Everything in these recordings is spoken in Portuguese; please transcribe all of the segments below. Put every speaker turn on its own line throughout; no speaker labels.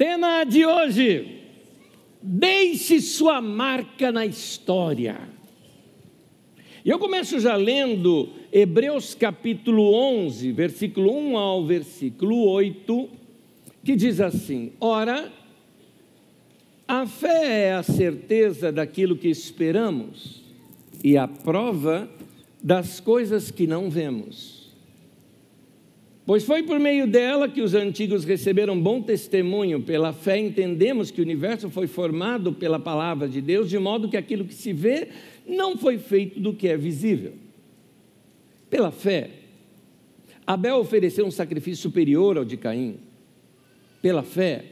Tema de hoje: deixe sua marca na história. Eu começo já lendo Hebreus capítulo 11, versículo 1 ao versículo 8, que diz assim: Ora, a fé é a certeza daquilo que esperamos e a prova das coisas que não vemos. Pois foi por meio dela que os antigos receberam bom testemunho. Pela fé entendemos que o universo foi formado pela palavra de Deus, de modo que aquilo que se vê não foi feito do que é visível. Pela fé, Abel ofereceu um sacrifício superior ao de Caim. Pela fé,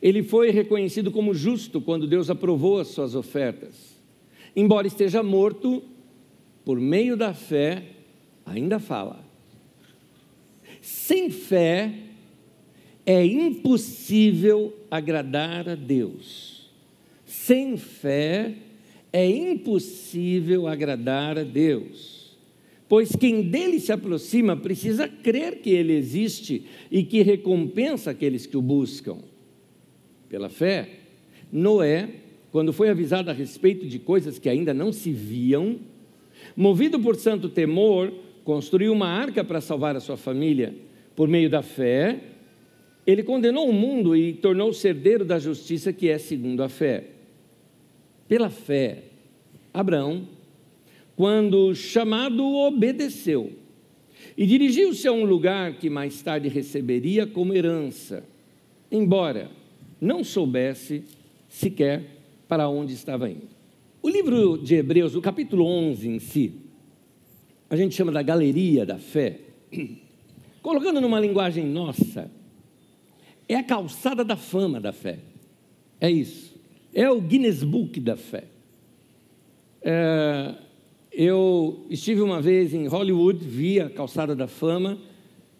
ele foi reconhecido como justo quando Deus aprovou as suas ofertas. Embora esteja morto, por meio da fé, ainda fala. Sem fé é impossível agradar a Deus. Sem fé é impossível agradar a Deus. Pois quem dele se aproxima precisa crer que ele existe e que recompensa aqueles que o buscam. Pela fé, Noé, quando foi avisado a respeito de coisas que ainda não se viam, movido por santo temor, construiu uma arca para salvar a sua família. Por meio da fé, ele condenou o mundo e tornou-se herdeiro da justiça que é segundo a fé. Pela fé, Abraão, quando chamado, obedeceu e dirigiu-se a um lugar que mais tarde receberia como herança, embora não soubesse sequer para onde estava indo. O livro de Hebreus, o capítulo 11 em si, a gente chama da galeria da fé, colocando numa linguagem nossa, é a calçada da fama da fé. É isso. É o Guinness Book da fé. É, eu estive uma vez em Hollywood, vi a calçada da fama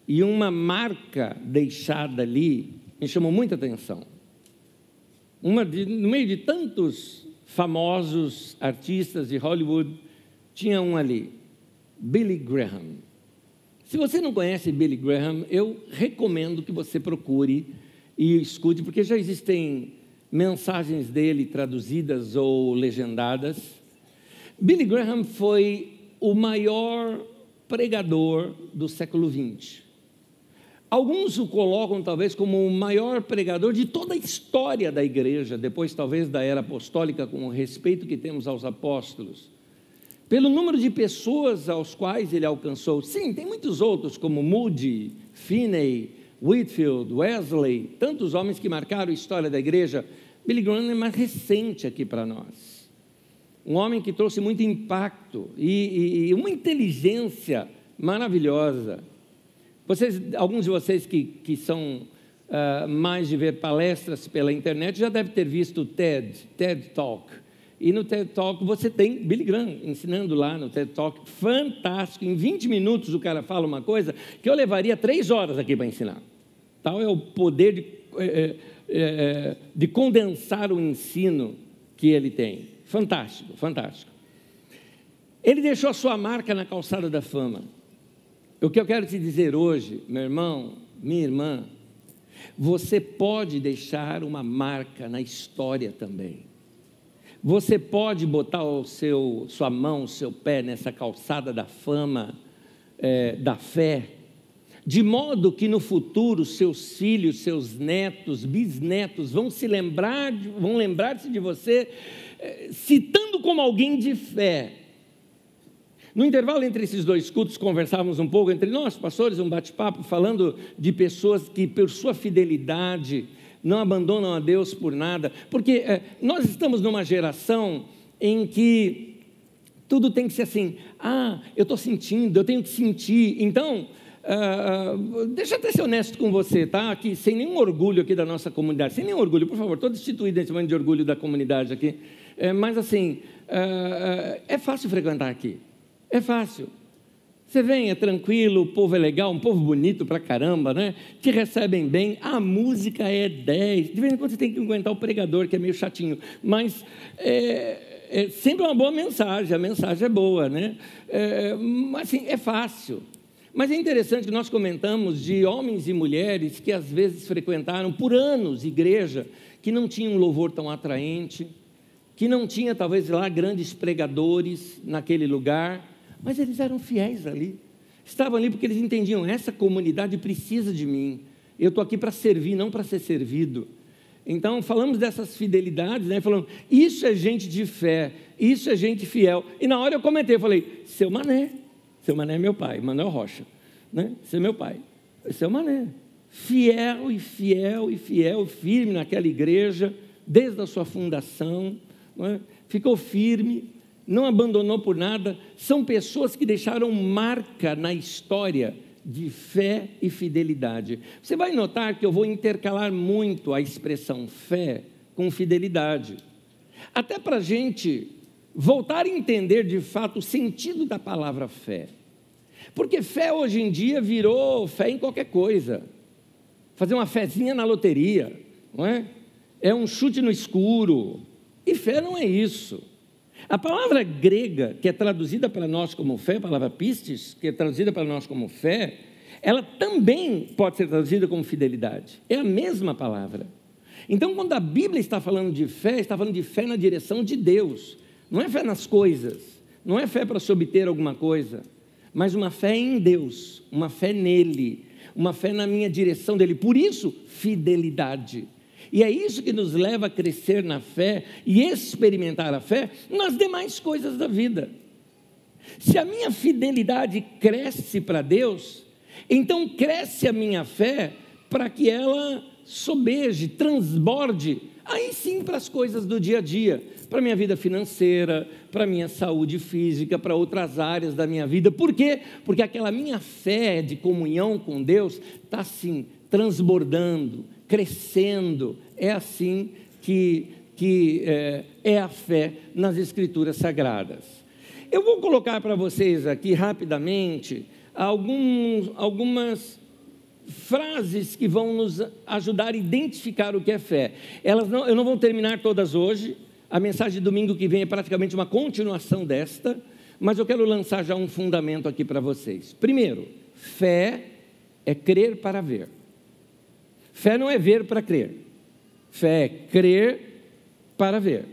e uma marca deixada ali me chamou muita atenção. De, no meio de tantos famosos artistas de Hollywood, tinha um ali. Billy Graham. Se você não conhece Billy Graham, eu recomendo que você procure e escute, porque já existem mensagens dele traduzidas ou legendadas. Billy Graham foi o maior pregador do século XX. Alguns o colocam talvez como o maior pregador de toda a história da igreja, depois talvez da era apostólica, com o respeito que temos aos apóstolos pelo número de pessoas aos quais ele alcançou. Sim, tem muitos outros, como Moody, Finney, Whitfield, Wesley, tantos homens que marcaram a história da igreja. Billy Graham é mais recente aqui para nós. Um homem que trouxe muito impacto e, e, e uma inteligência maravilhosa. Vocês, alguns de vocês que, que são uh, mais de ver palestras pela internet já devem ter visto o TED, TED Talk. E no TED Talk você tem Billy Graham ensinando lá no TED Talk, fantástico. Em 20 minutos o cara fala uma coisa que eu levaria três horas aqui para ensinar. Tal é o poder de, é, é, é, de condensar o ensino que ele tem. Fantástico, fantástico. Ele deixou a sua marca na calçada da fama. O que eu quero te dizer hoje, meu irmão, minha irmã, você pode deixar uma marca na história também. Você pode botar o seu, sua mão, seu pé nessa calçada da fama, é, da fé, de modo que no futuro seus filhos, seus netos, bisnetos vão se lembrar, vão lembrar-se de você, é, citando como alguém de fé. No intervalo entre esses dois cultos, conversávamos um pouco entre nós, pastores, um bate-papo, falando de pessoas que, por sua fidelidade, não abandonam a Deus por nada, porque é, nós estamos numa geração em que tudo tem que ser assim, ah, eu estou sentindo, eu tenho que sentir, então, uh, deixa eu ser honesto com você, tá? Aqui, sem nenhum orgulho aqui da nossa comunidade, sem nenhum orgulho, por favor, estou destituído nesse momento de orgulho da comunidade aqui, é, mas assim, uh, é fácil frequentar aqui, é fácil, você vem, é tranquilo, o povo é legal, um povo bonito pra caramba, né? Te recebem bem, a música é 10. De vez em quando você tem que aguentar o pregador, que é meio chatinho, mas é, é sempre uma boa mensagem, a mensagem é boa, né? É, assim, é fácil. Mas é interessante que nós comentamos de homens e mulheres que às vezes frequentaram por anos igreja, que não tinham um louvor tão atraente, que não tinha talvez lá grandes pregadores naquele lugar, mas eles eram fiéis ali. Estavam ali porque eles entendiam: essa comunidade precisa de mim, eu estou aqui para servir, não para ser servido. Então, falamos dessas fidelidades, né? falando, isso é gente de fé, isso é gente fiel. E na hora eu comentei, eu falei, seu Mané, seu Mané é meu pai, Manuel Rocha, né? Esse é meu pai, seu Mané. Fiel e fiel e fiel, firme naquela igreja, desde a sua fundação, é? ficou firme, não abandonou por nada. São pessoas que deixaram marca na história de fé e fidelidade. Você vai notar que eu vou intercalar muito a expressão fé com fidelidade. Até para a gente voltar a entender de fato o sentido da palavra fé. Porque fé hoje em dia virou fé em qualquer coisa. Fazer uma fezinha na loteria, não é? É um chute no escuro. E fé não é isso. A palavra grega, que é traduzida para nós como fé, a palavra pistes, que é traduzida para nós como fé, ela também pode ser traduzida como fidelidade. É a mesma palavra. Então, quando a Bíblia está falando de fé, está falando de fé na direção de Deus. Não é fé nas coisas, não é fé para se obter alguma coisa, mas uma fé em Deus, uma fé nele, uma fé na minha direção dele. Por isso, fidelidade. E é isso que nos leva a crescer na fé e experimentar a fé nas demais coisas da vida. Se a minha fidelidade cresce para Deus, então cresce a minha fé para que ela sobeje, transborde, aí sim para as coisas do dia a dia, para a minha vida financeira, para a minha saúde física, para outras áreas da minha vida. Por quê? Porque aquela minha fé de comunhão com Deus está assim, transbordando, crescendo. É assim que, que é, é a fé nas Escrituras Sagradas. Eu vou colocar para vocês aqui rapidamente alguns, algumas frases que vão nos ajudar a identificar o que é fé. Elas não, eu não vou terminar todas hoje. A mensagem de domingo que vem é praticamente uma continuação desta, mas eu quero lançar já um fundamento aqui para vocês. Primeiro, fé é crer para ver. Fé não é ver para crer. Fé é crer para ver.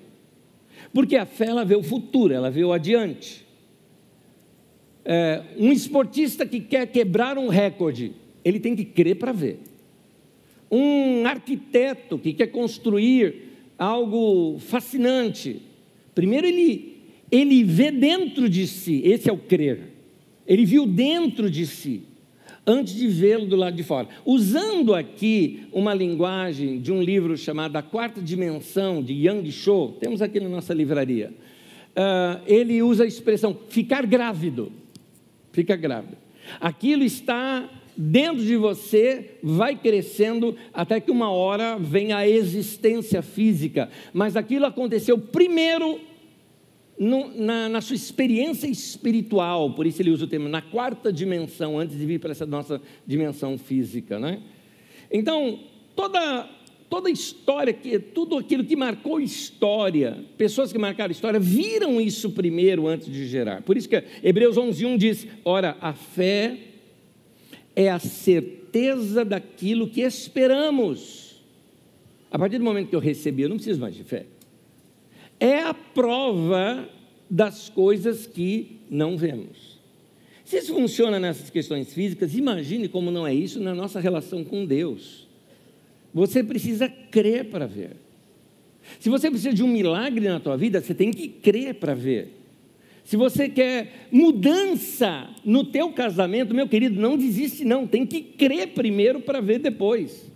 Porque a fé ela vê o futuro, ela vê o adiante. É, um esportista que quer quebrar um recorde, ele tem que crer para ver. Um arquiteto que quer construir algo fascinante, primeiro ele, ele vê dentro de si, esse é o crer. Ele viu dentro de si antes de vê-lo do lado de fora. Usando aqui uma linguagem de um livro chamado A Quarta Dimensão, de Yang Cho, temos aqui na nossa livraria. Uh, ele usa a expressão ficar grávido. Fica grávido. Aquilo está dentro de você, vai crescendo até que uma hora vem a existência física. Mas aquilo aconteceu primeiro na, na, sua experiência espiritual, por isso ele usa o termo, na quarta dimensão, antes de vir para essa nossa dimensão física. Né? Então, toda, toda história, que, tudo aquilo que marcou história, pessoas que marcaram história, viram isso primeiro antes de gerar. Por isso que Hebreus 11.1 diz, ora, a fé é a certeza daquilo que esperamos. A partir do momento que eu recebi, eu não preciso mais de fé é a prova das coisas que não vemos. Se isso funciona nessas questões físicas, imagine como não é isso na nossa relação com Deus. Você precisa crer para ver. Se você precisa de um milagre na tua vida, você tem que crer para ver. Se você quer mudança no teu casamento, meu querido, não desiste não, tem que crer primeiro para ver depois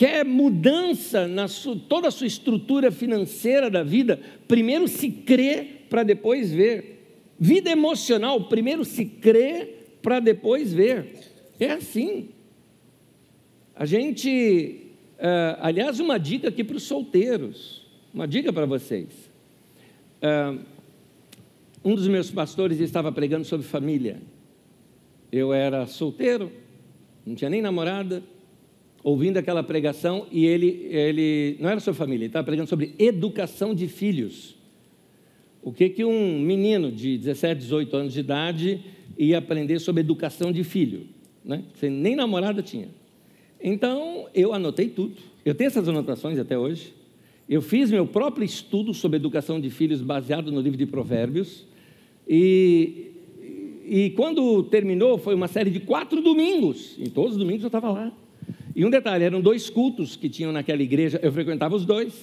quer mudança na sua, toda a sua estrutura financeira da vida, primeiro se crê para depois ver. Vida emocional, primeiro se crê para depois ver. É assim. A gente, uh, aliás, uma dica aqui para os solteiros, uma dica para vocês. Uh, um dos meus pastores estava pregando sobre família. Eu era solteiro, não tinha nem namorada, ouvindo aquela pregação e ele, ele não era sobre família, ele estava pregando sobre educação de filhos. O que, que um menino de 17, 18 anos de idade ia aprender sobre educação de filho. Né? Nem namorada tinha. Então, eu anotei tudo. Eu tenho essas anotações até hoje. Eu fiz meu próprio estudo sobre educação de filhos baseado no livro de Provérbios. E, e quando terminou, foi uma série de quatro domingos. Em todos os domingos eu estava lá. E um detalhe: eram dois cultos que tinham naquela igreja. Eu frequentava os dois,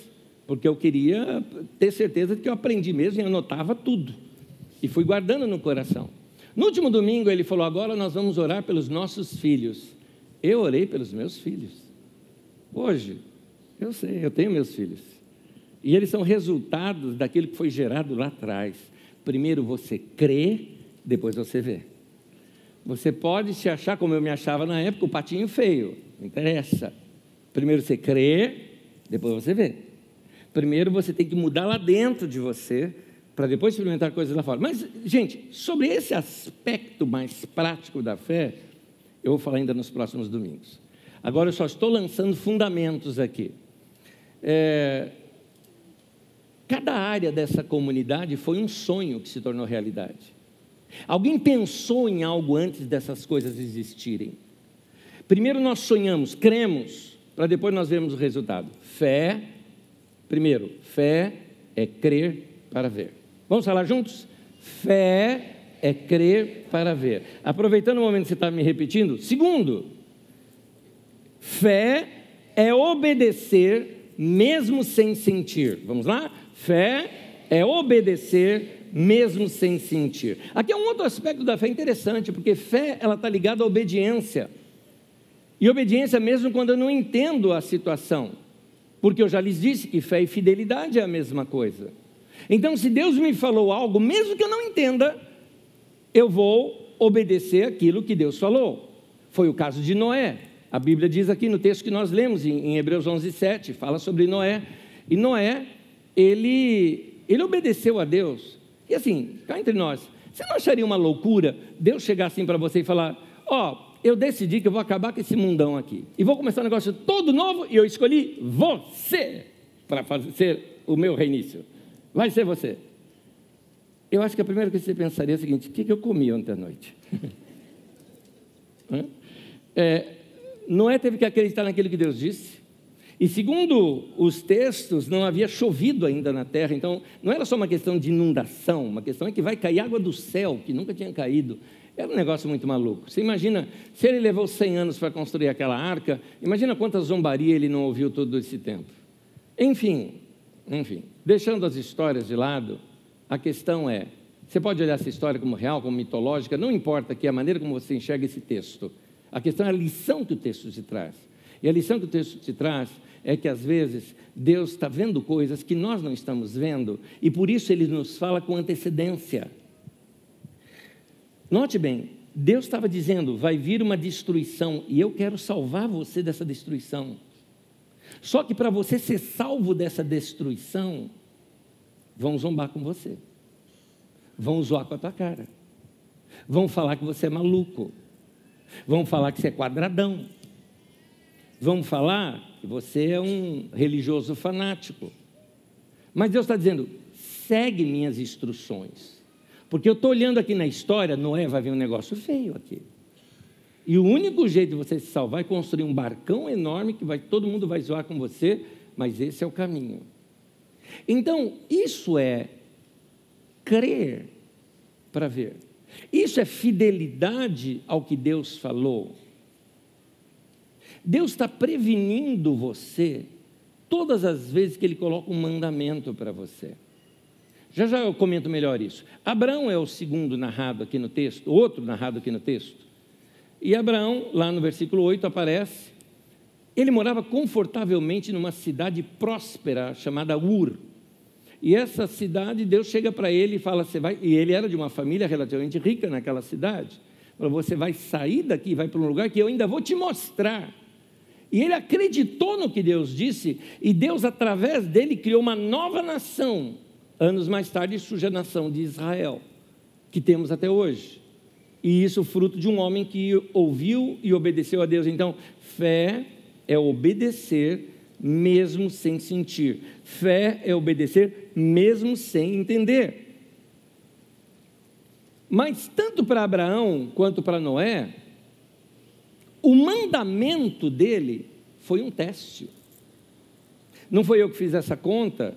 porque eu queria ter certeza de que eu aprendi mesmo e anotava tudo. E fui guardando no coração. No último domingo ele falou: agora nós vamos orar pelos nossos filhos. Eu orei pelos meus filhos. Hoje, eu sei, eu tenho meus filhos. E eles são resultados daquilo que foi gerado lá atrás. Primeiro você crê, depois você vê. Você pode se achar como eu me achava na época, o patinho feio. Não interessa. Primeiro você crê, depois você vê. Primeiro você tem que mudar lá dentro de você, para depois experimentar coisas lá fora. Mas, gente, sobre esse aspecto mais prático da fé, eu vou falar ainda nos próximos domingos. Agora eu só estou lançando fundamentos aqui. É, cada área dessa comunidade foi um sonho que se tornou realidade. Alguém pensou em algo antes dessas coisas existirem. Primeiro nós sonhamos, cremos, para depois nós vermos o resultado. Fé, primeiro, fé é crer para ver. Vamos falar juntos? Fé é crer para ver. Aproveitando o momento que você está me repetindo, segundo, fé é obedecer mesmo sem sentir. Vamos lá? Fé é obedecer mesmo sem sentir. Aqui é um outro aspecto da fé interessante, porque fé ela está ligada à obediência. E obediência mesmo quando eu não entendo a situação. Porque eu já lhes disse que fé e fidelidade é a mesma coisa. Então, se Deus me falou algo, mesmo que eu não entenda, eu vou obedecer aquilo que Deus falou. Foi o caso de Noé. A Bíblia diz aqui no texto que nós lemos, em Hebreus 11, 7, fala sobre Noé. E Noé, ele, ele obedeceu a Deus. E assim, cá entre nós, você não acharia uma loucura Deus chegar assim para você e falar: Ó, oh, eu decidi que eu vou acabar com esse mundão aqui. E vou começar um negócio todo novo e eu escolhi você para fazer o meu reinício. Vai ser você. Eu acho que a primeira coisa que você pensaria é o seguinte: o que eu comi ontem à noite? é, Noé teve que acreditar naquilo que Deus disse. E segundo os textos, não havia chovido ainda na terra, então não era só uma questão de inundação, uma questão é que vai cair água do céu, que nunca tinha caído. Era um negócio muito maluco. Você imagina, se ele levou 100 anos para construir aquela arca, imagina quanta zombaria ele não ouviu todo esse tempo. Enfim, enfim, deixando as histórias de lado, a questão é: você pode olhar essa história como real, como mitológica, não importa que a maneira como você enxerga esse texto. A questão é a lição que o texto te traz. E a lição que o texto te traz é que às vezes Deus está vendo coisas que nós não estamos vendo e por isso ele nos fala com antecedência. Note bem, Deus estava dizendo: vai vir uma destruição e eu quero salvar você dessa destruição. Só que para você ser salvo dessa destruição, vão zombar com você, vão zoar com a tua cara, vão falar que você é maluco, vão falar que você é quadradão, vão falar que você é um religioso fanático. Mas Deus está dizendo: segue minhas instruções. Porque eu estou olhando aqui na história, Noé vai ver um negócio feio aqui. E o único jeito de você se salvar é construir um barcão enorme que vai, todo mundo vai zoar com você, mas esse é o caminho. Então, isso é crer para ver. Isso é fidelidade ao que Deus falou. Deus está prevenindo você todas as vezes que Ele coloca um mandamento para você. Já já eu comento melhor isso. Abraão é o segundo narrado aqui no texto, outro narrado aqui no texto. E Abraão, lá no versículo 8, aparece. Ele morava confortavelmente numa cidade próspera chamada Ur. E essa cidade, Deus chega para ele e fala: Você vai. E ele era de uma família relativamente rica naquela cidade. Falou: Você vai sair daqui, vai para um lugar que eu ainda vou te mostrar. E ele acreditou no que Deus disse, e Deus, através dele, criou uma nova nação Anos mais tarde surge a nação de Israel, que temos até hoje. E isso fruto de um homem que ouviu e obedeceu a Deus. Então, fé é obedecer mesmo sem sentir. Fé é obedecer mesmo sem entender. Mas tanto para Abraão quanto para Noé, o mandamento dele foi um teste. Não foi eu que fiz essa conta,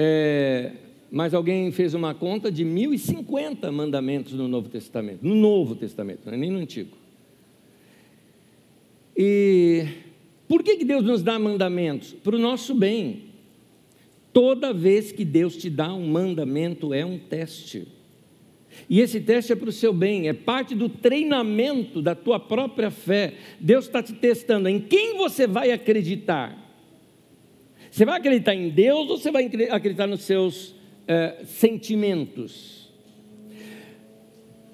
é, mas alguém fez uma conta de 1050 mandamentos no Novo Testamento, no Novo Testamento, não é nem no Antigo. E por que, que Deus nos dá mandamentos? Para o nosso bem. Toda vez que Deus te dá um mandamento, é um teste. E esse teste é para o seu bem, é parte do treinamento da tua própria fé. Deus está te testando em quem você vai acreditar. Você vai acreditar em Deus ou você vai acreditar nos seus é, sentimentos?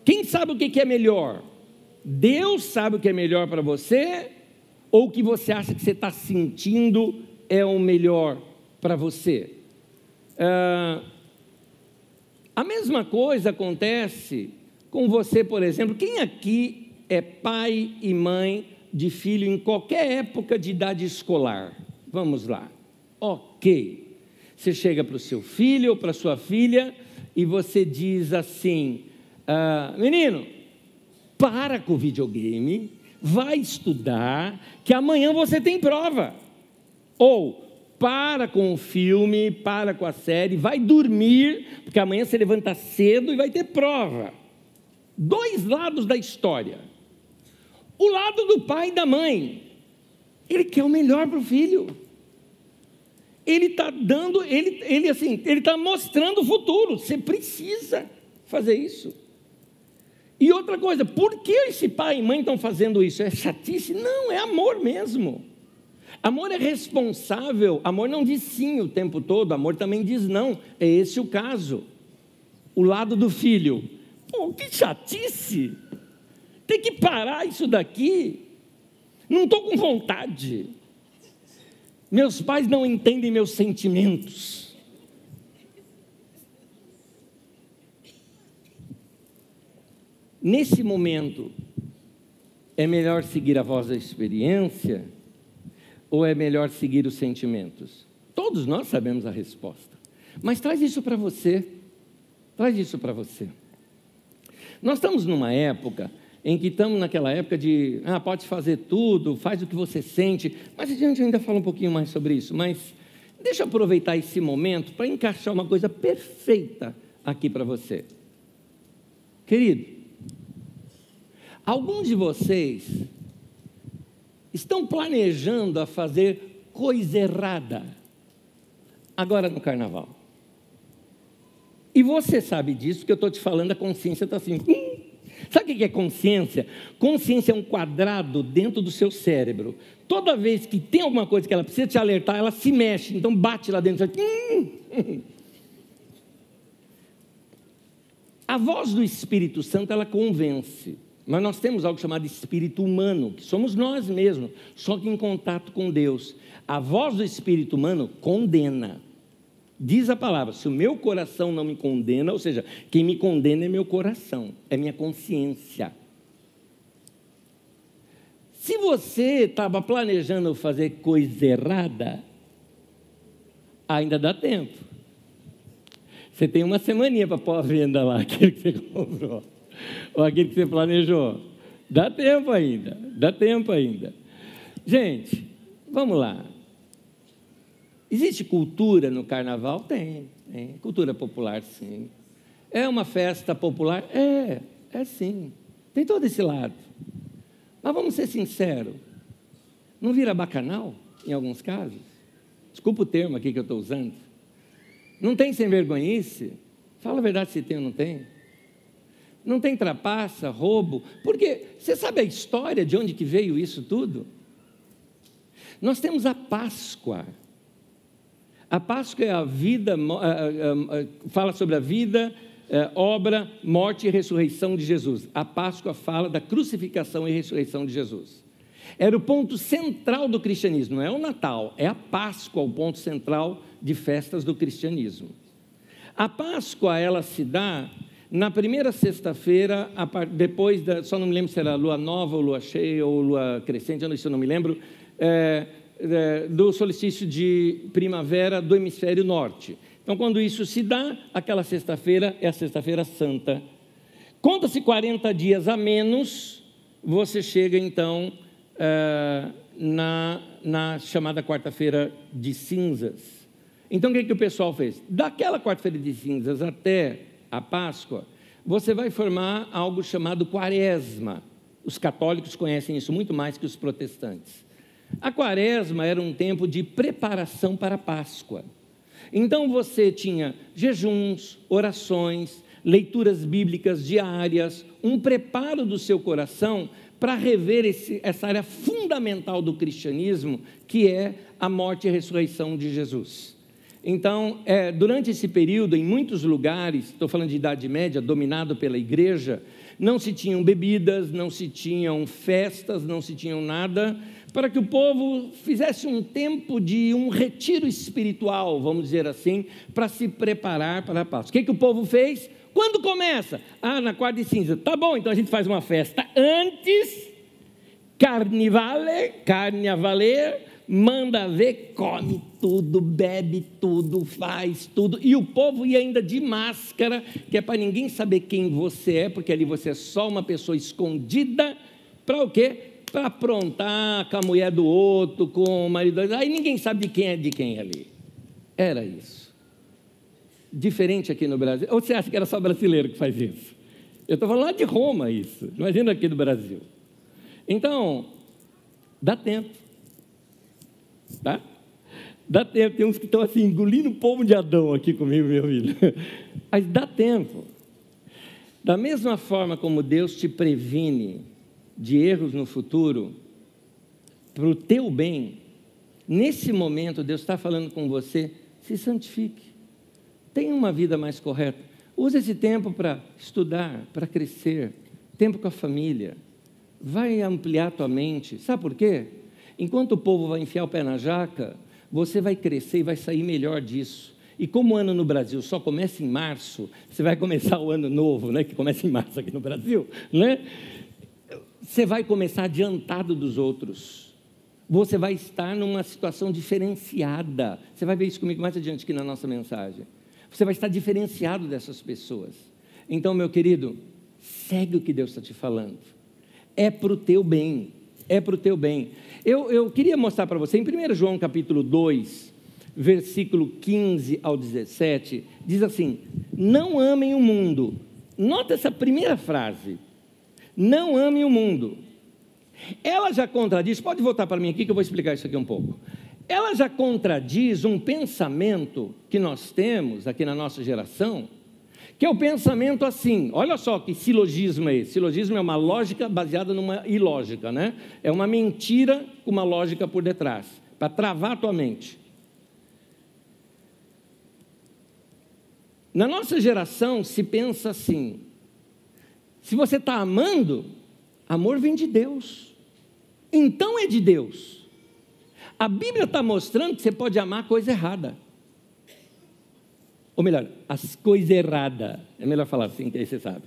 Quem sabe o que é melhor? Deus sabe o que é melhor para você ou o que você acha que você está sentindo é o melhor para você? É, a mesma coisa acontece com você, por exemplo. Quem aqui é pai e mãe de filho em qualquer época de idade escolar? Vamos lá. Ok. Você chega para o seu filho ou para sua filha e você diz assim: ah, menino, para com o videogame, vai estudar, que amanhã você tem prova. Ou para com o filme, para com a série, vai dormir, porque amanhã você levanta cedo e vai ter prova. Dois lados da história. O lado do pai e da mãe. Ele quer o melhor para o filho. Ele está dando, ele, ele assim, ele está mostrando o futuro. Você precisa fazer isso. E outra coisa, por que esse pai e mãe estão fazendo isso? É chatice? Não, é amor mesmo. Amor é responsável, amor não diz sim o tempo todo, amor também diz não. É esse o caso. O lado do filho. Pô, que chatice! Tem que parar isso daqui. Não estou com vontade. Meus pais não entendem meus sentimentos. Nesse momento, é melhor seguir a voz da experiência ou é melhor seguir os sentimentos? Todos nós sabemos a resposta. Mas traz isso para você. Traz isso para você. Nós estamos numa época em que estamos naquela época de, ah, pode fazer tudo, faz o que você sente. Mas a gente ainda fala um pouquinho mais sobre isso. Mas deixa eu aproveitar esse momento para encaixar uma coisa perfeita aqui para você. Querido, alguns de vocês estão planejando a fazer coisa errada agora no carnaval. E você sabe disso, que eu estou te falando, a consciência está assim. Hum. Sabe o que é consciência? Consciência é um quadrado dentro do seu cérebro. Toda vez que tem alguma coisa que ela precisa te alertar, ela se mexe, então bate lá dentro. Hum. A voz do Espírito Santo, ela convence. Mas nós temos algo chamado espírito humano, que somos nós mesmos, só que em contato com Deus. A voz do espírito humano condena. Diz a palavra: se o meu coração não me condena, ou seja, quem me condena é meu coração, é minha consciência. Se você estava planejando fazer coisa errada, ainda dá tempo. Você tem uma semaninha para pôr a venda lá, aquele que você comprou ou aquele que você planejou. Dá tempo ainda, dá tempo ainda. Gente, vamos lá. Existe cultura no carnaval? Tem, tem. Cultura popular, sim. É uma festa popular? É, é sim. Tem todo esse lado. Mas vamos ser sinceros. Não vira bacanal, em alguns casos? Desculpa o termo aqui que eu estou usando. Não tem sem vergonhice? Fala a verdade se tem ou não tem. Não tem trapaça, roubo, porque você sabe a história de onde que veio isso tudo? Nós temos a Páscoa. A Páscoa é a vida, fala sobre a vida, é, obra, morte e ressurreição de Jesus. A Páscoa fala da crucificação e ressurreição de Jesus. Era o ponto central do cristianismo, não é o Natal, é a Páscoa o ponto central de festas do cristianismo. A Páscoa ela se dá na primeira sexta-feira, depois da, só não me lembro se era lua nova ou lua cheia ou lua crescente, isso eu não me lembro, é, do solstício de primavera do hemisfério norte. Então, quando isso se dá, aquela sexta-feira é a sexta-feira santa. Conta-se 40 dias a menos, você chega então uh, na, na chamada quarta-feira de cinzas. Então o que, que o pessoal fez? Daquela quarta-feira de cinzas até a Páscoa, você vai formar algo chamado quaresma. Os católicos conhecem isso muito mais que os protestantes. A quaresma era um tempo de preparação para a Páscoa. Então você tinha jejuns, orações, leituras bíblicas diárias, um preparo do seu coração para rever esse, essa área fundamental do cristianismo, que é a morte e a ressurreição de Jesus. Então, é, durante esse período, em muitos lugares, estou falando de Idade Média, dominado pela igreja, não se tinham bebidas, não se tinham festas, não se tinham nada, para que o povo fizesse um tempo de um retiro espiritual, vamos dizer assim, para se preparar para a paz. O que, que o povo fez? Quando começa? Ah, na quarta de cinza. Tá bom, então a gente faz uma festa antes, carnivale, valer, manda ver, come tudo, bebe tudo, faz tudo. E o povo ia ainda de máscara, que é para ninguém saber quem você é, porque ali você é só uma pessoa escondida. Para o quê? Para aprontar com a mulher do outro, com o marido. Aí ninguém sabe de quem é de quem ali. Era isso. Diferente aqui no Brasil. Ou você acha que era só brasileiro que faz isso? Eu estou falando lá de Roma isso. Imagina aqui no Brasil. Então, dá tempo. Tá? Dá tempo. Tem uns que estão assim, engolindo o povo de Adão aqui comigo, meu filho. Mas dá tempo. Da mesma forma como Deus te previne de erros no futuro, para o teu bem, nesse momento Deus está falando com você, se santifique, tenha uma vida mais correta. Use esse tempo para estudar, para crescer, tempo com a família. Vai ampliar tua mente. Sabe por quê? Enquanto o povo vai enfiar o pé na jaca, você vai crescer e vai sair melhor disso. E como o ano no Brasil só começa em março, você vai começar o ano novo, né, que começa em março aqui no Brasil, né? Você vai começar adiantado dos outros. Você vai estar numa situação diferenciada. Você vai ver isso comigo mais adiante aqui na nossa mensagem. Você vai estar diferenciado dessas pessoas. Então, meu querido, segue o que Deus está te falando. É para o teu bem. É para o teu bem. Eu, eu queria mostrar para você, em 1 João capítulo 2, versículo 15 ao 17, diz assim: Não amem o mundo. Nota essa primeira frase não ame o mundo. Ela já contradiz, pode voltar para mim aqui que eu vou explicar isso aqui um pouco. Ela já contradiz um pensamento que nós temos aqui na nossa geração, que é o pensamento assim: olha só que silogismo é esse. Silogismo é uma lógica baseada numa ilógica, né? É uma mentira com uma lógica por detrás, para travar a tua mente. Na nossa geração se pensa assim: se você está amando, amor vem de Deus. Então é de Deus. A Bíblia está mostrando que você pode amar coisa errada. Ou melhor, as coisas erradas. É melhor falar assim, que aí você sabe.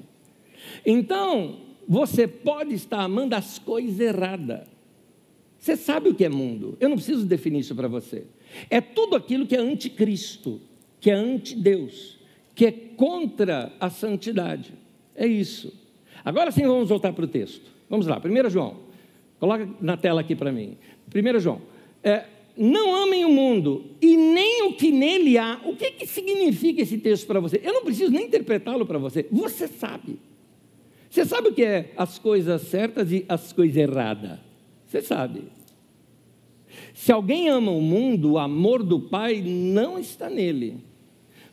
Então, você pode estar amando as coisas erradas. Você sabe o que é mundo. Eu não preciso definir isso para você. É tudo aquilo que é anticristo, que é anti-Deus, que é contra a santidade. É isso. Agora sim vamos voltar para o texto. Vamos lá, 1 João. Coloca na tela aqui para mim. 1 João. É, não amem o mundo e nem o que nele há. O que, que significa esse texto para você? Eu não preciso nem interpretá-lo para você. Você sabe. Você sabe o que é as coisas certas e as coisas erradas? Você sabe. Se alguém ama o mundo, o amor do Pai não está nele.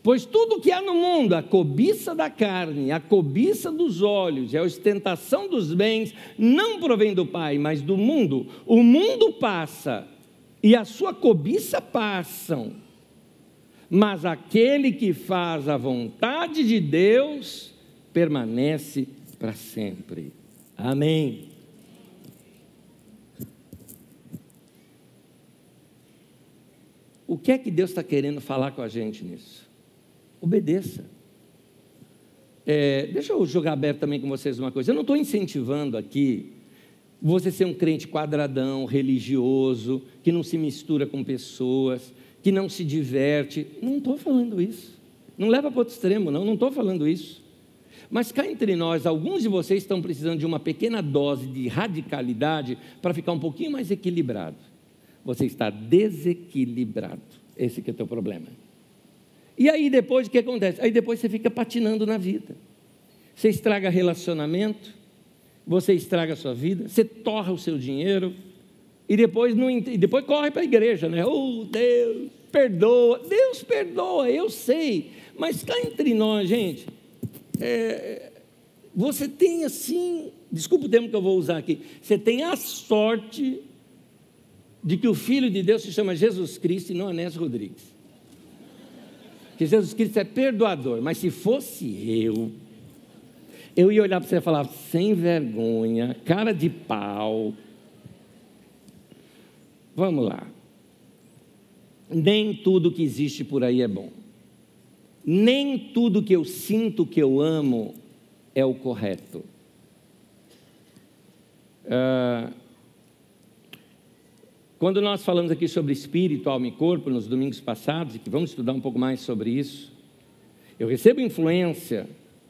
Pois tudo que há no mundo, a cobiça da carne, a cobiça dos olhos e a ostentação dos bens, não provém do Pai, mas do mundo. O mundo passa e a sua cobiça passam, mas aquele que faz a vontade de Deus permanece para sempre. Amém. O que é que Deus está querendo falar com a gente nisso? Obedeça. É, deixa eu jogar aberto também com vocês uma coisa. Eu não estou incentivando aqui você ser um crente quadradão, religioso, que não se mistura com pessoas, que não se diverte. Não estou falando isso. Não leva para outro extremo, não. Não estou falando isso. Mas cá entre nós, alguns de vocês estão precisando de uma pequena dose de radicalidade para ficar um pouquinho mais equilibrado. Você está desequilibrado. Esse que é o teu problema. E aí depois o que acontece? Aí depois você fica patinando na vida. Você estraga relacionamento, você estraga a sua vida, você torra o seu dinheiro e depois não e depois corre para a igreja, né? Oh, Deus, perdoa. Deus perdoa, eu sei. Mas cá entre nós, gente, é, você tem assim, desculpa o termo que eu vou usar aqui, você tem a sorte de que o Filho de Deus se chama Jesus Cristo e não Anésio Rodrigues. Que Jesus Cristo é perdoador, mas se fosse eu, eu ia olhar para você e falar, sem vergonha, cara de pau. Vamos lá. Nem tudo que existe por aí é bom. Nem tudo que eu sinto que eu amo é o correto. Ah, quando nós falamos aqui sobre espírito, alma e corpo nos domingos passados, e que vamos estudar um pouco mais sobre isso, eu recebo influência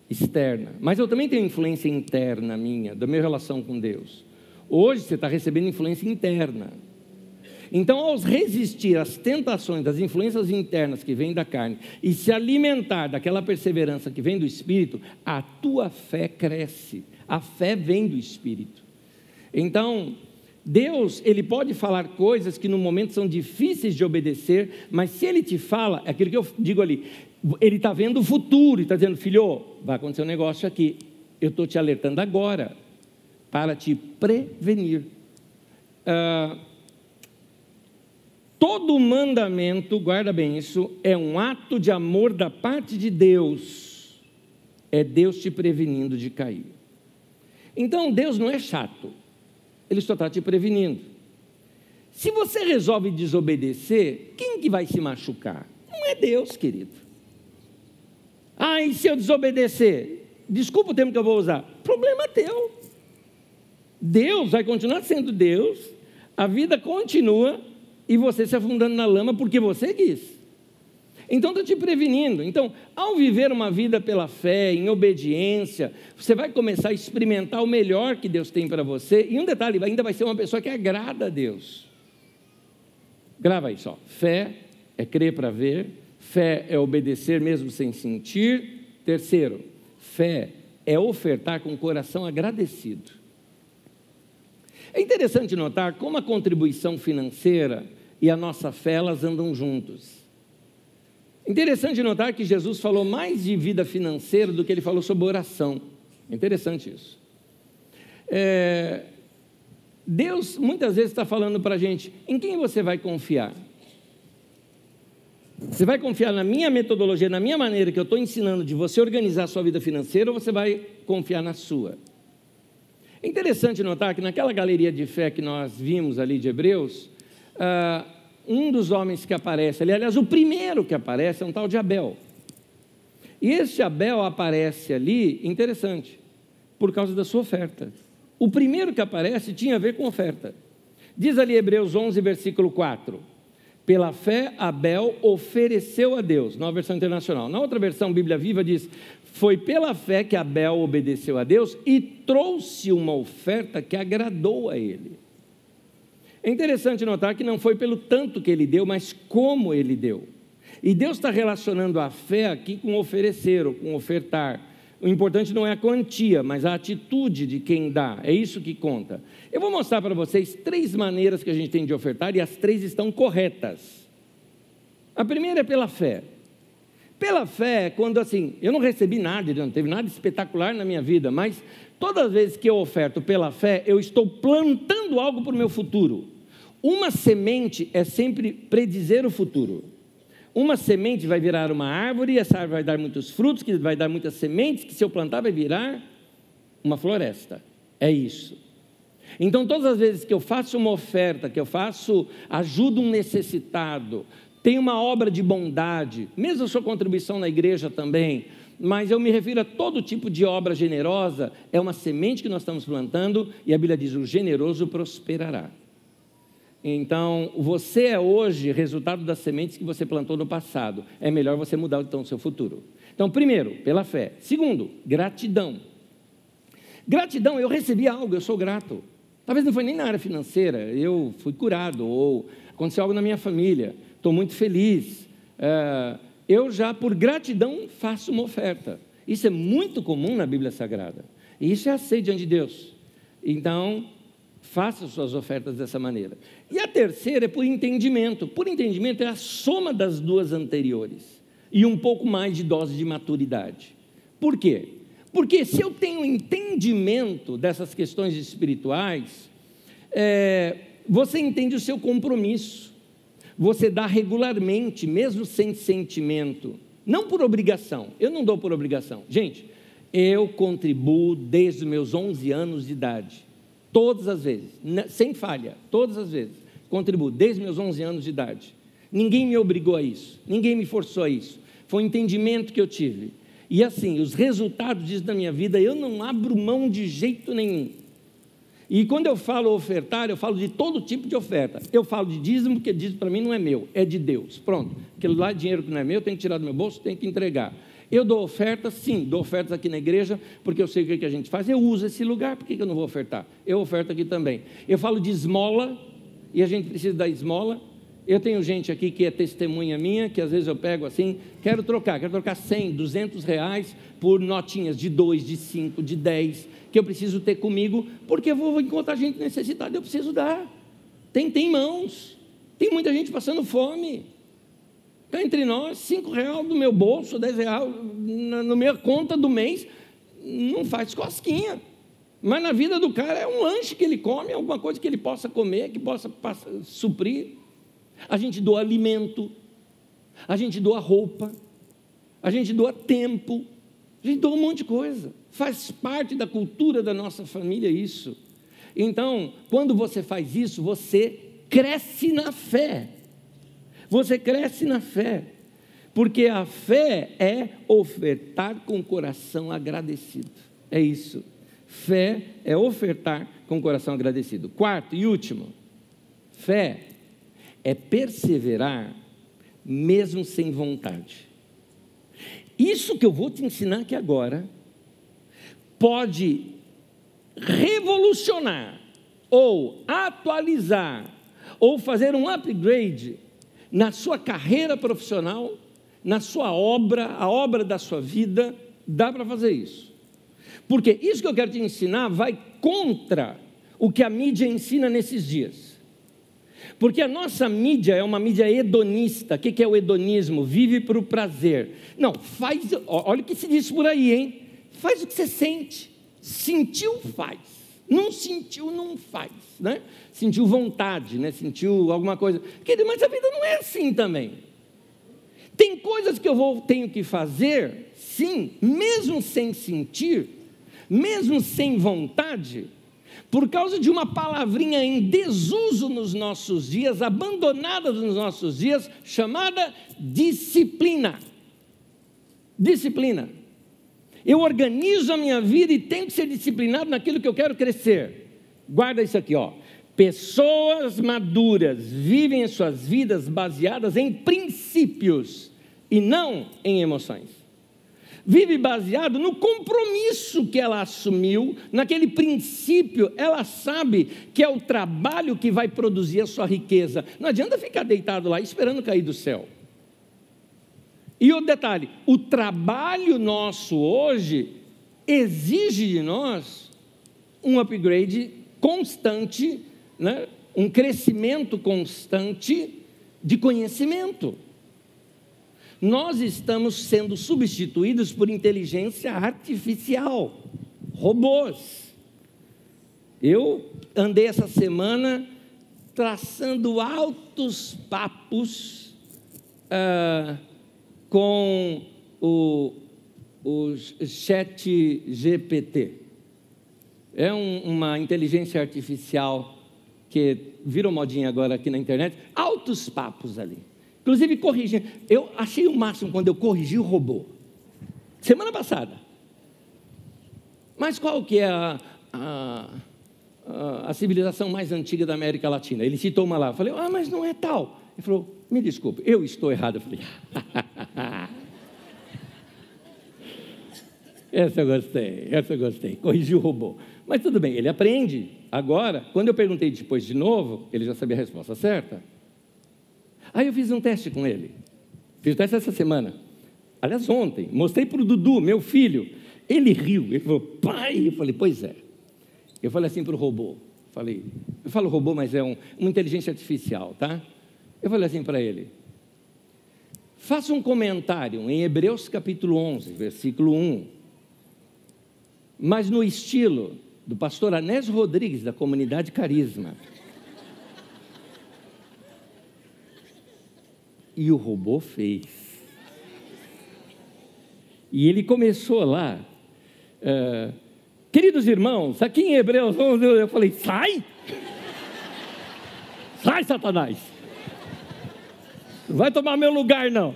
externa, mas eu também tenho influência interna minha, da minha relação com Deus. Hoje você está recebendo influência interna. Então, ao resistir às tentações, das influências internas que vêm da carne e se alimentar daquela perseverança que vem do Espírito, a tua fé cresce. A fé vem do Espírito. Então, Deus, ele pode falar coisas que no momento são difíceis de obedecer, mas se ele te fala, é aquilo que eu digo ali, ele está vendo o futuro e está dizendo, filho, vai acontecer um negócio aqui. Eu estou te alertando agora para te prevenir. Ah, todo mandamento, guarda bem isso, é um ato de amor da parte de Deus. É Deus te prevenindo de cair. Então Deus não é chato. Ele só está te prevenindo. Se você resolve desobedecer, quem que vai se machucar? Não é Deus, querido. Ah, e se eu desobedecer? Desculpa o termo que eu vou usar. Problema teu. Deus vai continuar sendo Deus, a vida continua e você se afundando na lama porque você quis. Então está te prevenindo. Então, ao viver uma vida pela fé, em obediência, você vai começar a experimentar o melhor que Deus tem para você. E um detalhe, ainda vai ser uma pessoa que agrada a Deus. Grava aí só. Fé é crer para ver, fé é obedecer mesmo sem sentir. Terceiro, fé é ofertar com o coração agradecido. É interessante notar como a contribuição financeira e a nossa fé elas andam juntos. Interessante notar que Jesus falou mais de vida financeira do que ele falou sobre oração. Interessante isso. É, Deus muitas vezes está falando para a gente: em quem você vai confiar? Você vai confiar na minha metodologia, na minha maneira que eu estou ensinando de você organizar a sua vida financeira ou você vai confiar na sua? É interessante notar que naquela galeria de fé que nós vimos ali de Hebreus, ah, um dos homens que aparece ali, aliás, o primeiro que aparece é um tal de Abel. E esse Abel aparece ali, interessante, por causa da sua oferta. O primeiro que aparece tinha a ver com oferta. Diz ali Hebreus 11, versículo 4. Pela fé, Abel ofereceu a Deus, nova versão internacional. Na outra versão, Bíblia Viva diz: Foi pela fé que Abel obedeceu a Deus e trouxe uma oferta que agradou a ele. É interessante notar que não foi pelo tanto que ele deu, mas como ele deu. E Deus está relacionando a fé aqui com oferecer ou com ofertar. O importante não é a quantia, mas a atitude de quem dá. É isso que conta. Eu vou mostrar para vocês três maneiras que a gente tem de ofertar e as três estão corretas. A primeira é pela fé. Pela fé, quando assim, eu não recebi nada, não teve nada espetacular na minha vida, mas todas as vezes que eu oferto pela fé, eu estou plantando algo para o meu futuro. Uma semente é sempre predizer o futuro. Uma semente vai virar uma árvore, essa árvore vai dar muitos frutos, que vai dar muitas sementes, que se eu plantar vai virar uma floresta. É isso. Então, todas as vezes que eu faço uma oferta, que eu faço, ajudo um necessitado, tenho uma obra de bondade, mesmo a sua contribuição na igreja também, mas eu me refiro a todo tipo de obra generosa, é uma semente que nós estamos plantando, e a Bíblia diz: o generoso prosperará. Então, você é hoje resultado das sementes que você plantou no passado. É melhor você mudar então o seu futuro. Então, primeiro, pela fé. Segundo, gratidão. Gratidão, eu recebi algo, eu sou grato. Talvez não foi nem na área financeira, eu fui curado, ou aconteceu algo na minha família, estou muito feliz. É, eu já, por gratidão, faço uma oferta. Isso é muito comum na Bíblia Sagrada. E isso é aceito diante de Deus. Então, faça suas ofertas dessa maneira. E a terceira é por entendimento. Por entendimento é a soma das duas anteriores e um pouco mais de dose de maturidade. Por quê? Porque se eu tenho entendimento dessas questões espirituais, é, você entende o seu compromisso. Você dá regularmente, mesmo sem sentimento, não por obrigação. Eu não dou por obrigação. Gente, eu contribuo desde os meus 11 anos de idade. Todas as vezes, sem falha, todas as vezes. Contribuo desde meus 11 anos de idade. Ninguém me obrigou a isso, ninguém me forçou a isso. Foi um entendimento que eu tive. E assim, os resultados disso na minha vida, eu não abro mão de jeito nenhum. E quando eu falo ofertar, eu falo de todo tipo de oferta. Eu falo de dízimo, porque dízimo para mim não é meu, é de Deus. Pronto. Aquilo lá é dinheiro que não é meu, eu tenho que tirar do meu bolso, tenho que entregar. Eu dou ofertas, sim, dou ofertas aqui na igreja, porque eu sei o que a gente faz. Eu uso esse lugar, por que eu não vou ofertar? Eu oferto aqui também. Eu falo de esmola, e a gente precisa da esmola. Eu tenho gente aqui que é testemunha minha, que às vezes eu pego assim, quero trocar, quero trocar 100, 200 reais por notinhas de 2, de 5, de 10, que eu preciso ter comigo, porque vou encontrar gente necessitada, eu preciso dar. Tem, tem mãos, tem muita gente passando fome. Entre nós, 5 reais do meu bolso, 10 reais na, na minha conta do mês, não faz cosquinha. Mas na vida do cara é um lanche que ele come, alguma coisa que ele possa comer, que possa suprir a gente doa alimento, a gente doa roupa, a gente doa tempo, a gente doa um monte de coisa. Faz parte da cultura da nossa família isso. Então, quando você faz isso, você cresce na fé. Você cresce na fé. Porque a fé é ofertar com o coração agradecido. É isso. Fé é ofertar com o coração agradecido. Quarto e último, fé é perseverar mesmo sem vontade. Isso que eu vou te ensinar aqui agora pode revolucionar ou atualizar ou fazer um upgrade na sua carreira profissional, na sua obra, a obra da sua vida, dá para fazer isso. Porque isso que eu quero te ensinar vai contra o que a mídia ensina nesses dias. Porque a nossa mídia é uma mídia hedonista. O que é o hedonismo? Vive para o prazer. Não, faz. Olha o que se diz por aí, hein? Faz o que você sente. Sentiu, faz. Não sentiu, não faz. Né? Sentiu vontade, né? sentiu alguma coisa. Mas a vida não é assim também. Tem coisas que eu vou, tenho que fazer, sim, mesmo sem sentir, mesmo sem vontade, por causa de uma palavrinha em desuso nos nossos dias, abandonada nos nossos dias, chamada disciplina. Disciplina. Eu organizo a minha vida e tenho que ser disciplinado naquilo que eu quero crescer. Guarda isso aqui, ó. Pessoas maduras vivem suas vidas baseadas em princípios e não em emoções vive baseado no compromisso que ela assumiu, naquele princípio, ela sabe que é o trabalho que vai produzir a sua riqueza. Não adianta ficar deitado lá esperando cair do céu. E o detalhe: o trabalho nosso hoje exige de nós um upgrade constante, né? um crescimento constante de conhecimento nós estamos sendo substituídos por inteligência artificial, robôs. Eu andei essa semana traçando altos papos uh, com o, o Chat GPT. É um, uma inteligência artificial que virou modinha agora aqui na internet. Altos papos ali. Inclusive, corrigindo. Eu achei o máximo quando eu corrigi o robô. Semana passada. Mas qual que é a, a, a, a civilização mais antiga da América Latina? Ele citou uma lá. Eu falei, ah, mas não é tal. Ele falou, me desculpe, eu estou errado. Eu falei, essa eu gostei, essa eu gostei. Corrigiu o robô. Mas tudo bem, ele aprende. Agora, quando eu perguntei depois de novo, ele já sabia a resposta certa. Aí eu fiz um teste com ele. Fiz o teste essa semana. Aliás, ontem. Mostrei para o Dudu, meu filho. Ele riu. Ele falou, pai. Eu falei, pois é. Eu falei assim para o robô. Falei, eu falo robô, mas é um, uma inteligência artificial, tá? Eu falei assim para ele: faça um comentário em Hebreus capítulo 11, versículo 1, mas no estilo do pastor Anés Rodrigues, da comunidade Carisma. E o robô fez. E ele começou lá. Uh, Queridos irmãos, aqui em Hebreus 11, eu falei: sai! Sai, Satanás! Não vai tomar meu lugar, não.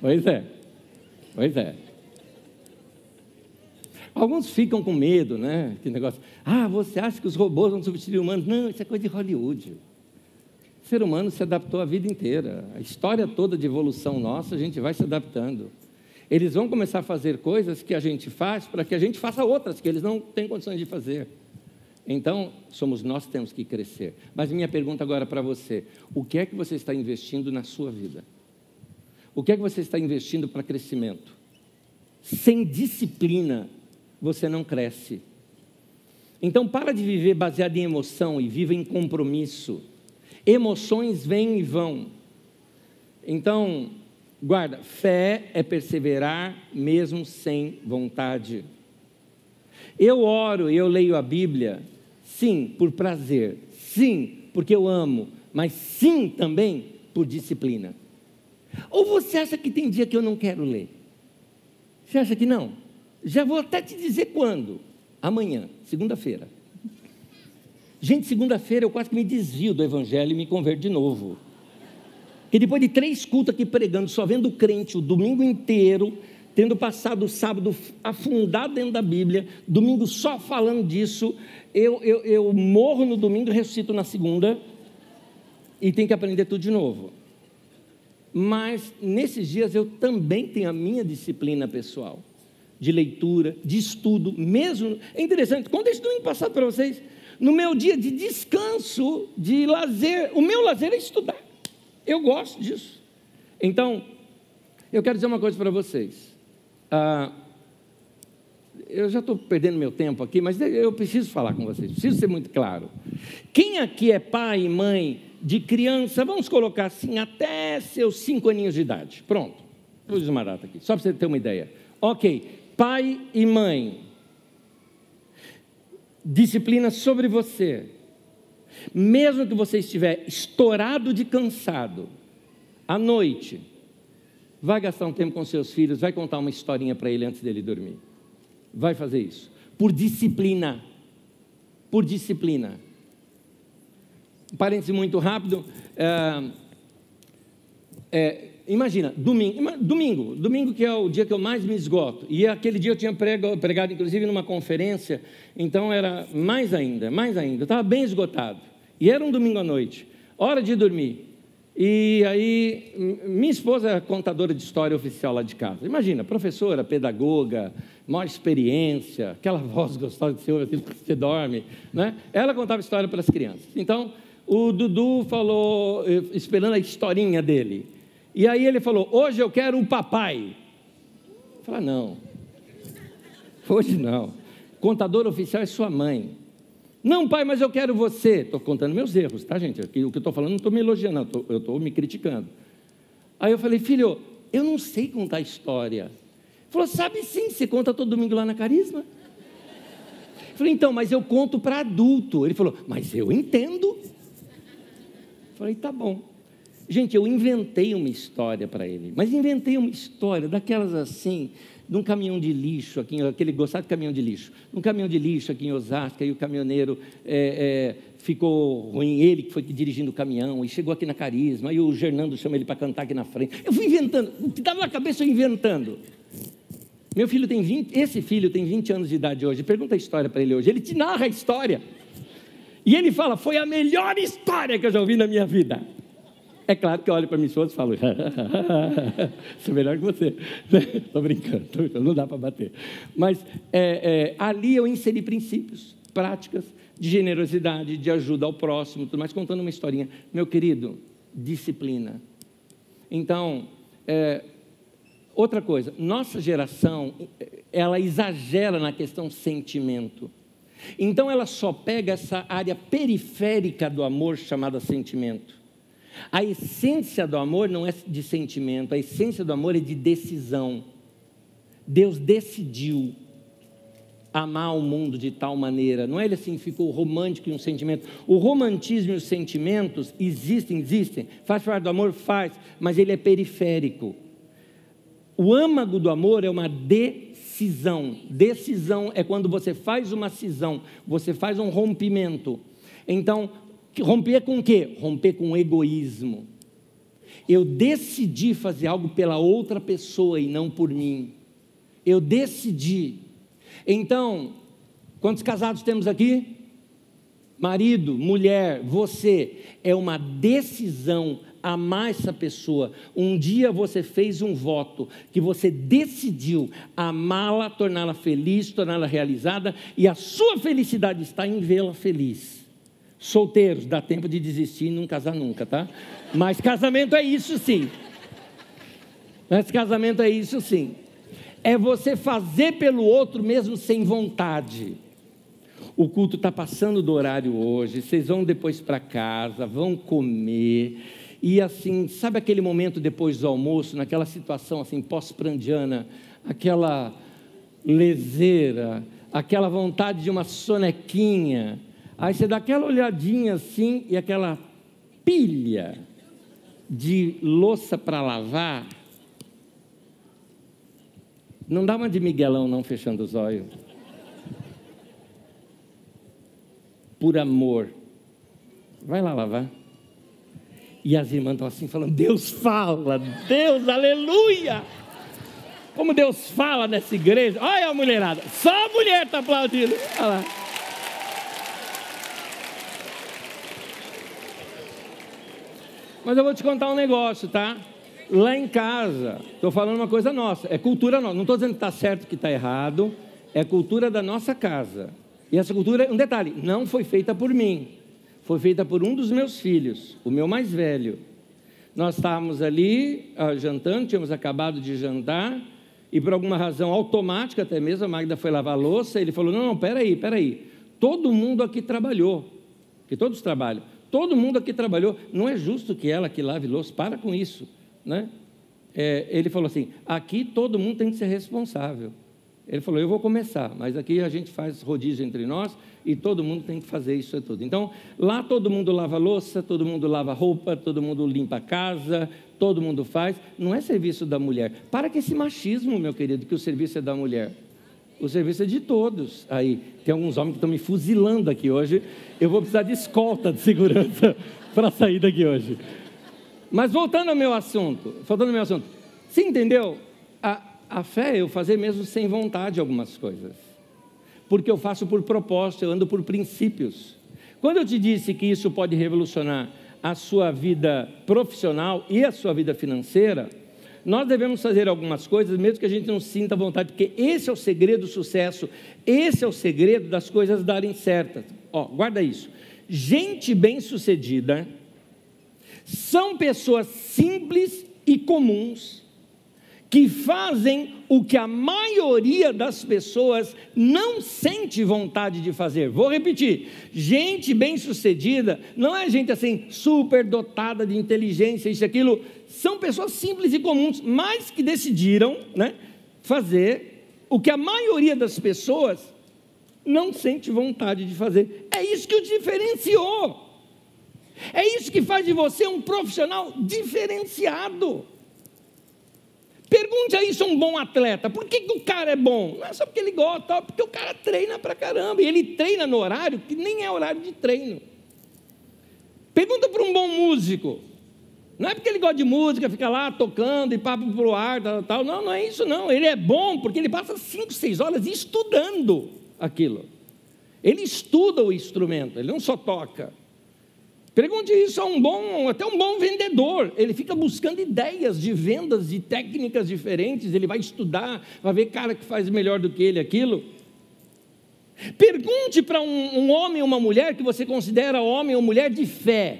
Pois é, pois é. Alguns ficam com medo, né? Que negócio. Ah, você acha que os robôs vão substituir humanos? Não, isso é coisa de Hollywood. O ser humano se adaptou a vida inteira. A história toda de evolução nossa, a gente vai se adaptando. Eles vão começar a fazer coisas que a gente faz para que a gente faça outras que eles não têm condições de fazer. Então, somos nós que temos que crescer. Mas minha pergunta agora para você: o que é que você está investindo na sua vida? O que é que você está investindo para crescimento? Sem disciplina, você não cresce. Então, para de viver baseado em emoção e viva em compromisso. Emoções vêm e vão. Então, guarda, fé é perseverar mesmo sem vontade. Eu oro e eu leio a Bíblia, sim, por prazer, sim, porque eu amo, mas sim também por disciplina. Ou você acha que tem dia que eu não quero ler? Você acha que não? Já vou até te dizer quando. Amanhã, segunda-feira. Gente, segunda-feira eu quase que me desvio do Evangelho e me converto de novo. Que depois de três cultos aqui pregando, só vendo crente o domingo inteiro, tendo passado o sábado afundado dentro da Bíblia, domingo só falando disso, eu, eu, eu morro no domingo, ressuscito na segunda e tenho que aprender tudo de novo. Mas nesses dias eu também tenho a minha disciplina pessoal de leitura, de estudo, mesmo. É interessante, contei isso domingo passado para vocês. No meu dia de descanso, de lazer, o meu lazer é estudar. Eu gosto disso. Então, eu quero dizer uma coisa para vocês. Ah, eu já estou perdendo meu tempo aqui, mas eu preciso falar com vocês, preciso ser muito claro. Quem aqui é pai e mãe de criança, vamos colocar assim, até seus cinco aninhos de idade? Pronto, usar uma data aqui, só para você ter uma ideia. Ok, pai e mãe, disciplina sobre você, mesmo que você estiver estourado de cansado, à noite, vai gastar um tempo com seus filhos, vai contar uma historinha para ele antes dele dormir vai fazer isso. Por disciplina. Por disciplina. Um parêntese muito rápido. É, é, imagina, domingo, domingo, domingo que é o dia que eu mais me esgoto. E aquele dia eu tinha pregado, pregado inclusive, numa conferência, então era mais ainda, mais ainda. Eu estava bem esgotado. E era um domingo à noite, hora de dormir. E aí, minha esposa é contadora de história oficial lá de casa. Imagina, professora, pedagoga, maior experiência, aquela voz gostosa que você ouve assim, você dorme, né? Ela contava história para as crianças. Então, o Dudu falou, eh, esperando a historinha dele. E aí ele falou: Hoje eu quero um papai. Eu falei: Não, hoje não. Contador oficial é sua mãe. Não, pai, mas eu quero você. Estou contando meus erros, tá, gente? O que eu estou falando não estou me elogiando, eu estou me criticando. Aí eu falei, filho, eu não sei contar história. Ele falou, sabe sim, você conta todo domingo lá na Carisma. Eu falei, então, mas eu conto para adulto. Ele falou, mas eu entendo. Eu falei, tá bom. Gente, eu inventei uma história para ele, mas inventei uma história daquelas assim, num caminhão de lixo, aqui, aquele gostado de caminhão de lixo, num caminhão de lixo aqui em Osasco, e o caminhoneiro é, é, ficou ruim, ele que foi dirigindo o caminhão, e chegou aqui na Carisma, aí o Gernando chama ele para cantar aqui na frente. Eu fui inventando, o que estava na cabeça eu inventando. Meu filho tem 20, esse filho tem 20 anos de idade hoje, pergunta a história para ele hoje, ele te narra a história. E ele fala: Foi a melhor história que eu já ouvi na minha vida. É claro que eu olho para minha esposa e falo, sou melhor que você. Estou brincando, não dá para bater. Mas é, é, ali eu inseri princípios, práticas de generosidade, de ajuda ao próximo, tudo mais, contando uma historinha. Meu querido, disciplina. Então, é, outra coisa, nossa geração, ela exagera na questão sentimento. Então, ela só pega essa área periférica do amor chamada sentimento. A essência do amor não é de sentimento, a essência do amor é de decisão. Deus decidiu amar o mundo de tal maneira. Não é ele assim, ficou romântico em um sentimento. O romantismo e os sentimentos existem, existem. Faz parte do amor? Faz, mas ele é periférico. O âmago do amor é uma decisão. Decisão é quando você faz uma cisão, você faz um rompimento. Então, romper com o quê? Romper com o egoísmo. Eu decidi fazer algo pela outra pessoa e não por mim. Eu decidi então, quantos casados temos aqui? Marido, mulher, você, é uma decisão amar essa pessoa. Um dia você fez um voto que você decidiu amá-la, torná-la feliz, torná-la realizada, e a sua felicidade está em vê-la feliz. Solteiros, dá tempo de desistir e não casar nunca, tá? Mas casamento é isso sim. Mas casamento é isso sim é você fazer pelo outro mesmo sem vontade. O culto está passando do horário hoje, vocês vão depois para casa, vão comer. E assim, sabe aquele momento depois do almoço, naquela situação assim, pós-prandiana, aquela leseira, aquela vontade de uma sonequinha. Aí você dá aquela olhadinha assim e aquela pilha de louça para lavar não dá uma de Miguelão, não, fechando os olhos. Por amor. Vai lá lavar. E as irmãs estão assim falando: Deus fala, Deus, aleluia. Como Deus fala nessa igreja. Olha a mulherada, só a mulher está aplaudindo. Olha lá. Mas eu vou te contar um negócio, tá? lá em casa, estou falando uma coisa nossa, é cultura nossa. Não estou dizendo que está certo que está errado, é cultura da nossa casa. E essa cultura, um detalhe, não foi feita por mim, foi feita por um dos meus filhos, o meu mais velho. Nós estávamos ali uh, jantando, tínhamos acabado de jantar, e por alguma razão automática, até mesmo a Magda foi lavar a louça, ele falou: Não, não, peraí, peraí. Todo mundo aqui trabalhou, que todos trabalham, todo mundo aqui trabalhou, não é justo que ela que lave louça, para com isso né? É, ele falou assim: aqui todo mundo tem que ser responsável. Ele falou: eu vou começar, mas aqui a gente faz rodízio entre nós e todo mundo tem que fazer isso tudo. Então, lá todo mundo lava louça, todo mundo lava roupa, todo mundo limpa a casa, todo mundo faz. Não é serviço da mulher. Para com esse machismo, meu querido, que o serviço é da mulher. O serviço é de todos. Aí, tem alguns homens que estão me fuzilando aqui hoje. Eu vou precisar de escolta de segurança para sair daqui hoje. Mas voltando ao meu assunto, voltando ao meu assunto, você entendeu? A, a fé é eu fazer mesmo sem vontade algumas coisas. Porque eu faço por propósito, eu ando por princípios. Quando eu te disse que isso pode revolucionar a sua vida profissional e a sua vida financeira, nós devemos fazer algumas coisas, mesmo que a gente não sinta vontade, porque esse é o segredo do sucesso, esse é o segredo das coisas darem certas. Ó, guarda isso. Gente bem-sucedida são pessoas simples e comuns que fazem o que a maioria das pessoas não sente vontade de fazer. Vou repetir: gente bem-sucedida não é gente assim super dotada de inteligência, isso e aquilo. São pessoas simples e comuns, mas que decidiram né, fazer o que a maioria das pessoas não sente vontade de fazer. É isso que o diferenciou. É isso que faz de você um profissional diferenciado. Pergunte a isso a um bom atleta: por que, que o cara é bom? Não é só porque ele gosta, porque o cara treina pra caramba. E ele treina no horário que nem é horário de treino. Pergunta para um bom músico. Não é porque ele gosta de música, fica lá tocando e papo pro ar, tal, tal. Não, não é isso não. Ele é bom porque ele passa cinco, seis horas estudando aquilo. Ele estuda o instrumento, ele não só toca. Pergunte isso a um bom, até um bom vendedor. Ele fica buscando ideias de vendas e técnicas diferentes. Ele vai estudar, vai ver cara que faz melhor do que ele aquilo. Pergunte para um, um homem ou uma mulher que você considera homem ou mulher de fé.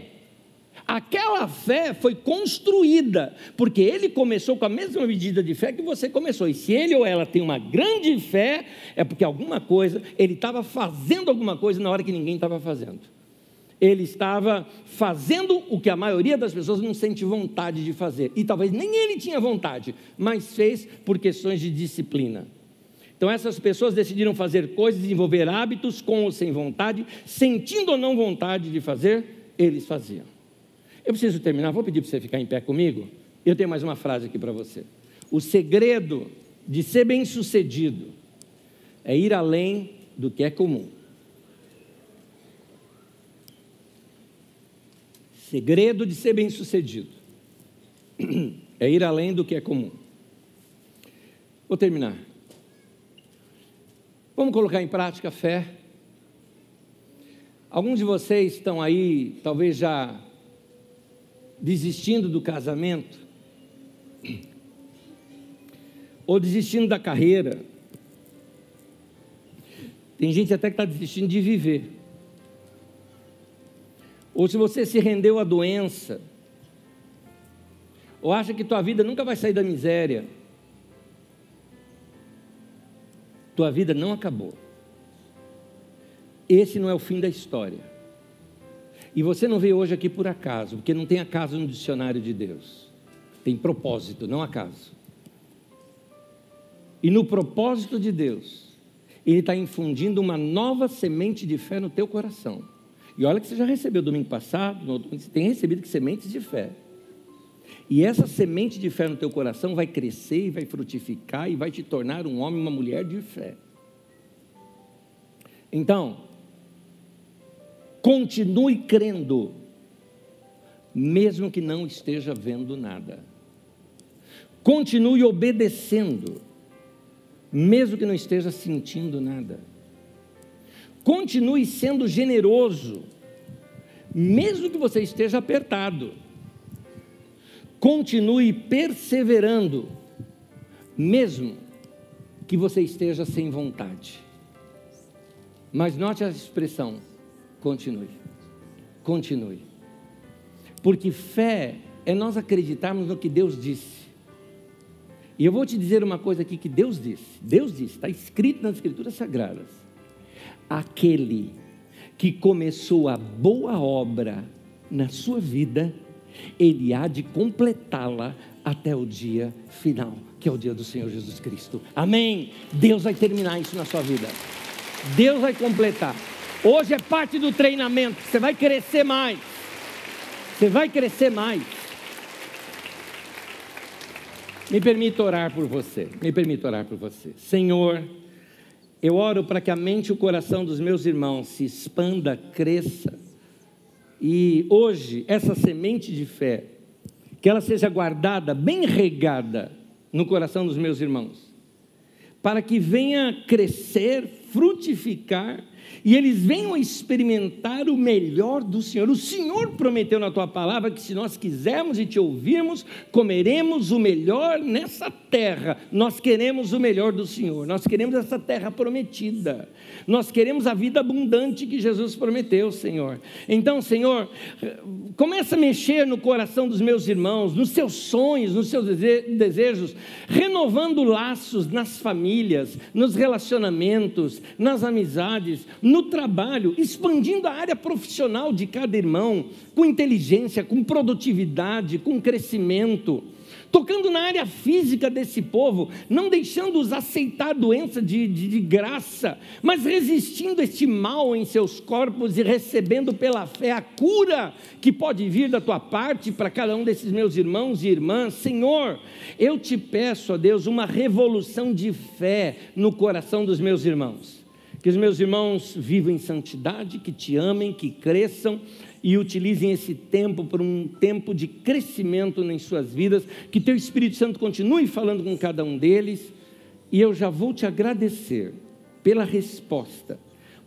Aquela fé foi construída, porque ele começou com a mesma medida de fé que você começou. E se ele ou ela tem uma grande fé, é porque alguma coisa, ele estava fazendo alguma coisa na hora que ninguém estava fazendo. Ele estava fazendo o que a maioria das pessoas não sente vontade de fazer. E talvez nem ele tinha vontade, mas fez por questões de disciplina. Então, essas pessoas decidiram fazer coisas, desenvolver hábitos com ou sem vontade, sentindo ou não vontade de fazer, eles faziam. Eu preciso terminar, vou pedir para você ficar em pé comigo. Eu tenho mais uma frase aqui para você. O segredo de ser bem-sucedido é ir além do que é comum. Segredo de ser bem-sucedido é ir além do que é comum. Vou terminar. Vamos colocar em prática a fé. Alguns de vocês estão aí, talvez já desistindo do casamento, ou desistindo da carreira. Tem gente até que está desistindo de viver. Ou se você se rendeu à doença, ou acha que tua vida nunca vai sair da miséria, tua vida não acabou. Esse não é o fim da história. E você não veio hoje aqui por acaso, porque não tem acaso no dicionário de Deus. Tem propósito, não acaso. E no propósito de Deus, Ele está infundindo uma nova semente de fé no teu coração. E olha que você já recebeu domingo passado, você tem recebido que sementes de fé. E essa semente de fé no teu coração vai crescer e vai frutificar e vai te tornar um homem, uma mulher de fé. Então, Continue crendo, mesmo que não esteja vendo nada. Continue obedecendo, mesmo que não esteja sentindo nada. Continue sendo generoso, mesmo que você esteja apertado. Continue perseverando, mesmo que você esteja sem vontade. Mas note a expressão: Continue. Continue. Porque fé é nós acreditarmos no que Deus disse. E eu vou te dizer uma coisa aqui que Deus disse. Deus disse, está escrito nas Escrituras Sagradas. Aquele que começou a boa obra na sua vida, ele há de completá-la até o dia final, que é o dia do Senhor Jesus Cristo. Amém. Deus vai terminar isso na sua vida. Deus vai completar. Hoje é parte do treinamento. Você vai crescer mais. Você vai crescer mais. Me permita orar por você. Me permita orar por você. Senhor, eu oro para que a mente e o coração dos meus irmãos se expanda, cresça. E hoje, essa semente de fé, que ela seja guardada, bem regada no coração dos meus irmãos, para que venha crescer, frutificar e eles venham experimentar o melhor do Senhor. O Senhor prometeu na tua palavra que se nós quisermos e te ouvirmos, comeremos o melhor nessa terra. Nós queremos o melhor do Senhor. Nós queremos essa terra prometida. Nós queremos a vida abundante que Jesus prometeu, Senhor. Então, Senhor, começa a mexer no coração dos meus irmãos, nos seus sonhos, nos seus desejos, renovando laços nas famílias, nos relacionamentos, nas amizades, no trabalho, expandindo a área profissional de cada irmão, com inteligência, com produtividade, com crescimento tocando na área física desse povo, não deixando-os aceitar a doença de, de, de, graça, mas resistindo este mal em seus corpos e recebendo pela fé a cura que pode vir da tua parte para cada um desses meus irmãos e irmãs. Senhor, eu te peço, ó Deus, uma revolução de fé no coração dos meus irmãos. Que os meus irmãos vivam em santidade, que te amem, que cresçam e utilizem esse tempo por um tempo de crescimento em suas vidas, que teu Espírito Santo continue falando com cada um deles, e eu já vou te agradecer pela resposta,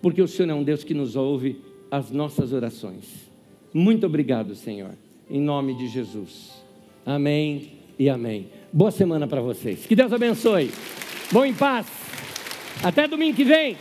porque o Senhor é um Deus que nos ouve as nossas orações. Muito obrigado, Senhor, em nome de Jesus. Amém e amém. Boa semana para vocês. Que Deus abençoe. Bom em paz. Até domingo que vem.